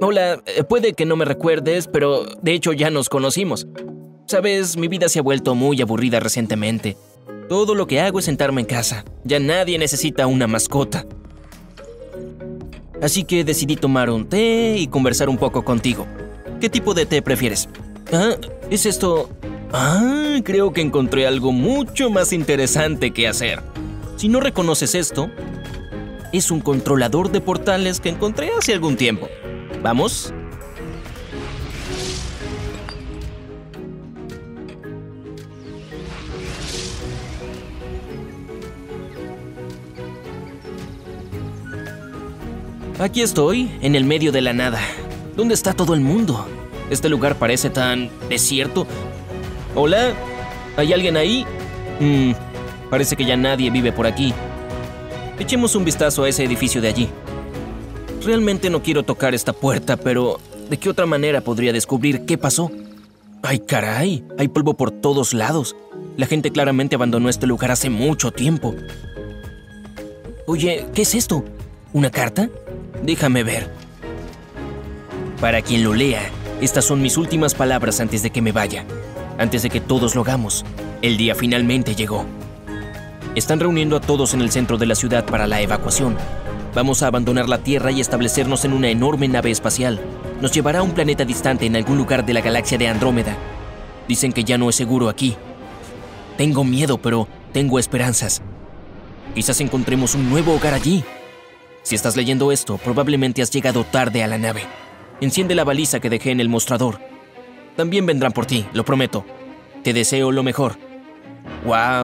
Hola, eh, puede que no me recuerdes, pero de hecho ya nos conocimos. Sabes, mi vida se ha vuelto muy aburrida recientemente. Todo lo que hago es sentarme en casa. Ya nadie necesita una mascota. Así que decidí tomar un té y conversar un poco contigo. ¿Qué tipo de té prefieres? Ah, ¿es esto? Ah, creo que encontré algo mucho más interesante que hacer. Si no reconoces esto, es un controlador de portales que encontré hace algún tiempo. ¿Vamos? Aquí estoy, en el medio de la nada. ¿Dónde está todo el mundo? Este lugar parece tan desierto. Hola, ¿hay alguien ahí? Mm, parece que ya nadie vive por aquí. Echemos un vistazo a ese edificio de allí. Realmente no quiero tocar esta puerta, pero ¿de qué otra manera podría descubrir qué pasó? ¡Ay, caray! Hay polvo por todos lados. La gente claramente abandonó este lugar hace mucho tiempo. Oye, ¿qué es esto? ¿Una carta? Déjame ver. Para quien lo lea, estas son mis últimas palabras antes de que me vaya, antes de que todos lo hagamos. El día finalmente llegó. Están reuniendo a todos en el centro de la ciudad para la evacuación. Vamos a abandonar la Tierra y establecernos en una enorme nave espacial. Nos llevará a un planeta distante en algún lugar de la galaxia de Andrómeda. Dicen que ya no es seguro aquí. Tengo miedo, pero tengo esperanzas. Quizás encontremos un nuevo hogar allí. Si estás leyendo esto, probablemente has llegado tarde a la nave. Enciende la baliza que dejé en el mostrador. También vendrán por ti, lo prometo. Te deseo lo mejor. ¡Wow!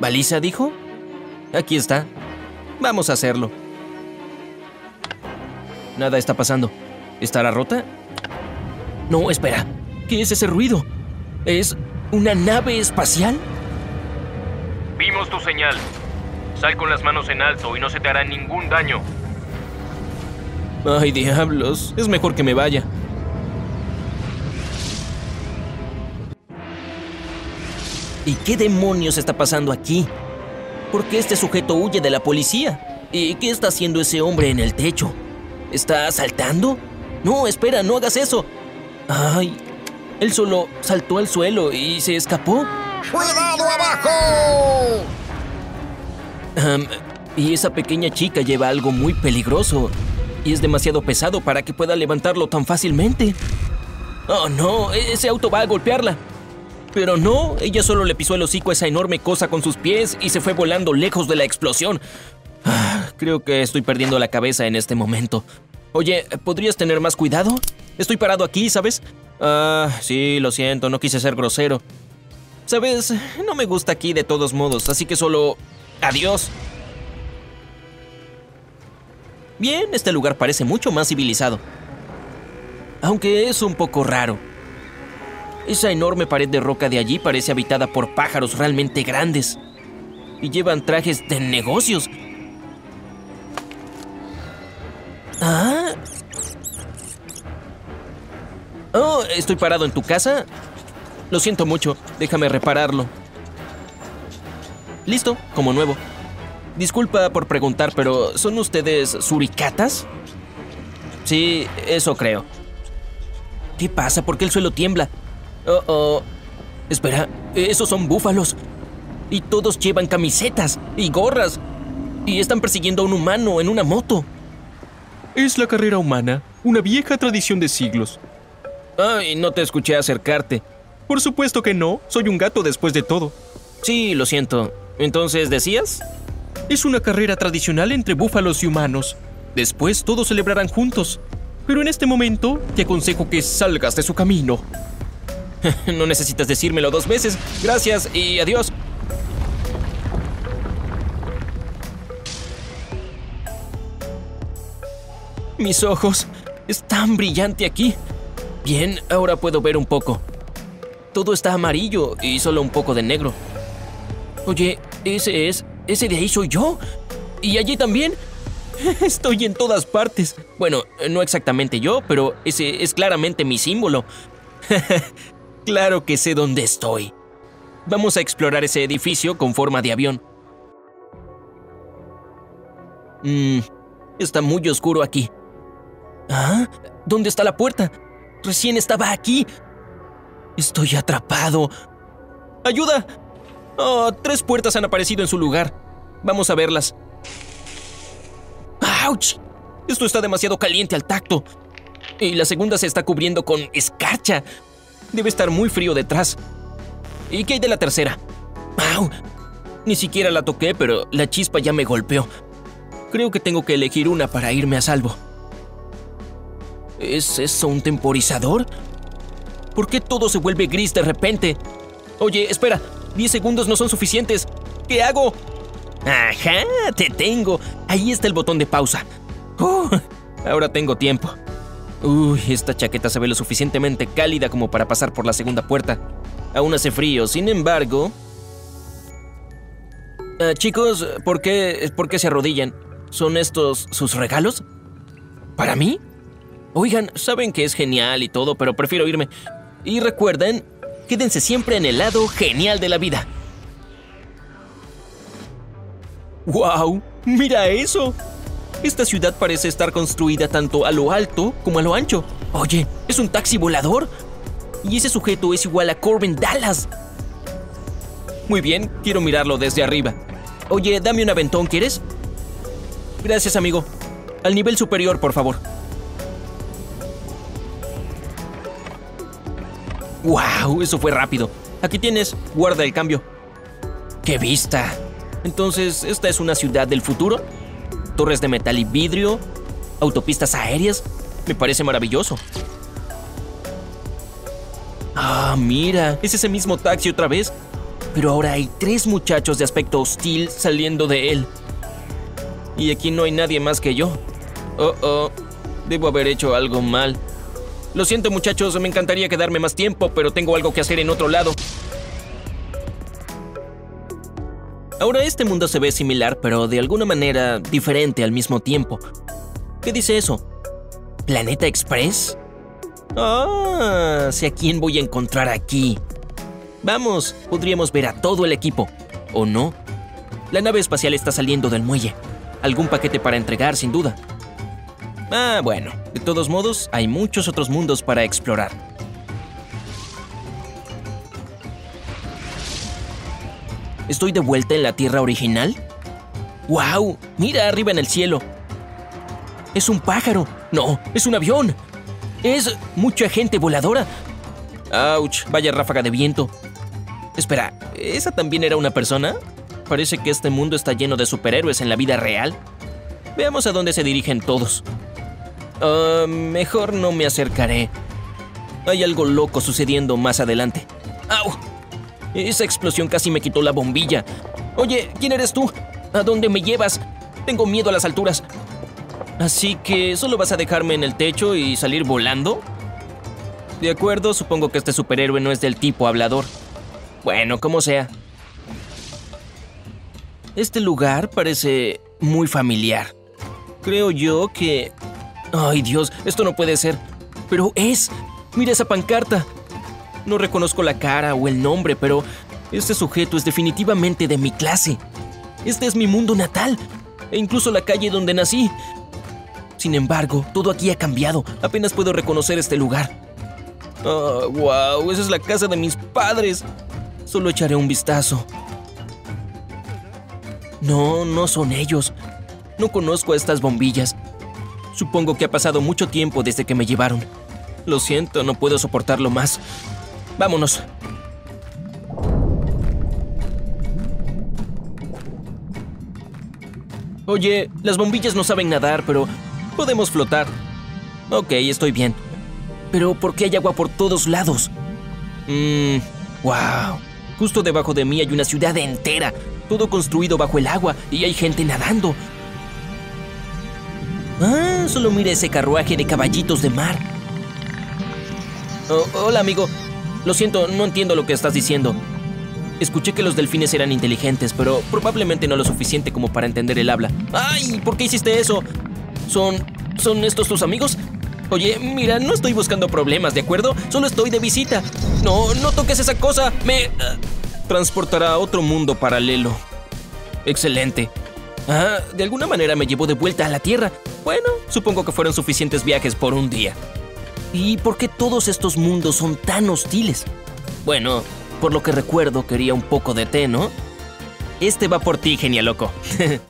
¿Baliza dijo? Aquí está. Vamos a hacerlo. Nada está pasando. ¿Estará rota? No, espera. ¿Qué es ese ruido? ¿Es una nave espacial? Vimos tu señal. Sal con las manos en alto y no se te hará ningún daño. Ay, diablos. Es mejor que me vaya. ¿Y qué demonios está pasando aquí? ¿Por qué este sujeto huye de la policía? ¿Y qué está haciendo ese hombre en el techo? ¿Está saltando? No, espera, no hagas eso. Ay, él solo saltó al suelo y se escapó. ¡Cuidado abajo! Y esa pequeña chica lleva algo muy peligroso y es demasiado pesado para que pueda levantarlo tan fácilmente. Oh no, ese auto va a golpearla. Pero no, ella solo le pisó el hocico a esa enorme cosa con sus pies y se fue volando lejos de la explosión. Ah, creo que estoy perdiendo la cabeza en este momento. Oye, ¿podrías tener más cuidado? Estoy parado aquí, ¿sabes? Ah, sí, lo siento, no quise ser grosero. Sabes, no me gusta aquí de todos modos, así que solo... Adiós. Bien, este lugar parece mucho más civilizado. Aunque es un poco raro. Esa enorme pared de roca de allí parece habitada por pájaros realmente grandes. Y llevan trajes de negocios. Ah. Oh, estoy parado en tu casa. Lo siento mucho, déjame repararlo. Listo, como nuevo. Disculpa por preguntar, pero ¿son ustedes suricatas? Sí, eso creo. ¿Qué pasa? ¿Por qué el suelo tiembla? Oh, oh. Espera, esos son búfalos. Y todos llevan camisetas y gorras. Y están persiguiendo a un humano en una moto. Es la carrera humana, una vieja tradición de siglos. Ay, no te escuché acercarte. Por supuesto que no, soy un gato después de todo. Sí, lo siento. Entonces, ¿decías? Es una carrera tradicional entre búfalos y humanos. Después todos celebrarán juntos. Pero en este momento te aconsejo que salgas de su camino. no necesitas decírmelo dos veces. Gracias y adiós. Mis ojos. Es tan brillante aquí. Bien, ahora puedo ver un poco. Todo está amarillo y solo un poco de negro. Oye, ese es... Ese de ahí soy yo. Y allí también. Estoy en todas partes. Bueno, no exactamente yo, pero ese es claramente mi símbolo. claro que sé dónde estoy. Vamos a explorar ese edificio con forma de avión. Mmm, está muy oscuro aquí. ¿Ah? ¿Dónde está la puerta? Recién estaba aquí. Estoy atrapado. ¡Ayuda! Oh, tres puertas han aparecido en su lugar. Vamos a verlas. ¡Auch! Esto está demasiado caliente al tacto. Y la segunda se está cubriendo con escarcha. Debe estar muy frío detrás. ¿Y qué hay de la tercera? ¡Au! Ni siquiera la toqué, pero la chispa ya me golpeó. Creo que tengo que elegir una para irme a salvo. ¿Es eso un temporizador? ¿Por qué todo se vuelve gris de repente? Oye, espera, 10 segundos no son suficientes. ¿Qué hago? Ajá, te tengo. Ahí está el botón de pausa. Uh, ahora tengo tiempo. Uy, esta chaqueta se ve lo suficientemente cálida como para pasar por la segunda puerta. Aún hace frío, sin embargo... Ah, chicos, ¿por qué, ¿por qué se arrodillan? ¿Son estos sus regalos? ¿Para mí? Oigan, saben que es genial y todo, pero prefiero irme. Y recuerden, quédense siempre en el lado genial de la vida. ¡Wow! ¡Mira eso! Esta ciudad parece estar construida tanto a lo alto como a lo ancho. Oye, ¿es un taxi volador? Y ese sujeto es igual a Corbin Dallas. Muy bien, quiero mirarlo desde arriba. Oye, dame un aventón, ¿quieres? Gracias, amigo. Al nivel superior, por favor. ¡Wow! Eso fue rápido. Aquí tienes, guarda el cambio. ¡Qué vista! Entonces, ¿esta es una ciudad del futuro? Torres de metal y vidrio, autopistas aéreas. Me parece maravilloso. Ah, mira, es ese mismo taxi otra vez. Pero ahora hay tres muchachos de aspecto hostil saliendo de él. Y aquí no hay nadie más que yo. Oh, oh, debo haber hecho algo mal. Lo siento muchachos, me encantaría quedarme más tiempo, pero tengo algo que hacer en otro lado. Ahora este mundo se ve similar, pero de alguna manera diferente al mismo tiempo. ¿Qué dice eso? ¿Planeta Express? Ah, sé a quién voy a encontrar aquí. Vamos, podríamos ver a todo el equipo. ¿O no? La nave espacial está saliendo del muelle. Algún paquete para entregar, sin duda. Ah, bueno, de todos modos, hay muchos otros mundos para explorar. ¿Estoy de vuelta en la Tierra original? ¡Wow! Mira arriba en el cielo. Es un pájaro. No, es un avión. Es mucha gente voladora. ¡Auch! Vaya ráfaga de viento. Espera, ¿esa también era una persona? Parece que este mundo está lleno de superhéroes en la vida real. Veamos a dónde se dirigen todos. Ah, mejor no me acercaré. Hay algo loco sucediendo más adelante. ¡Au! Esa explosión casi me quitó la bombilla. Oye, ¿quién eres tú? ¿A dónde me llevas? Tengo miedo a las alturas. Así que solo vas a dejarme en el techo y salir volando. De acuerdo, supongo que este superhéroe no es del tipo hablador. Bueno, como sea. Este lugar parece muy familiar. Creo yo que Ay Dios, esto no puede ser. Pero es. Mira esa pancarta. No reconozco la cara o el nombre, pero este sujeto es definitivamente de mi clase. Este es mi mundo natal, e incluso la calle donde nací. Sin embargo, todo aquí ha cambiado. Apenas puedo reconocer este lugar. Oh, wow, esa es la casa de mis padres. Solo echaré un vistazo. No, no son ellos. No conozco a estas bombillas. Supongo que ha pasado mucho tiempo desde que me llevaron. Lo siento, no puedo soportarlo más. Vámonos. Oye, las bombillas no saben nadar, pero podemos flotar. Ok, estoy bien. Pero ¿por qué hay agua por todos lados? Mmm, wow. Justo debajo de mí hay una ciudad entera, todo construido bajo el agua y hay gente nadando. Ah, solo mira ese carruaje de caballitos de mar. Oh, hola, amigo. Lo siento, no entiendo lo que estás diciendo. Escuché que los delfines eran inteligentes, pero probablemente no lo suficiente como para entender el habla. ¡Ay! ¿Por qué hiciste eso? ¿Son. ¿Son estos tus amigos? Oye, mira, no estoy buscando problemas, ¿de acuerdo? Solo estoy de visita. No, no toques esa cosa. Me. ah, transportará a otro mundo paralelo. Excelente. Ah, de alguna manera me llevó de vuelta a la Tierra. Bueno, supongo que fueron suficientes viajes por un día. ¿Y por qué todos estos mundos son tan hostiles? Bueno, por lo que recuerdo quería un poco de té, ¿no? Este va por ti, genial loco.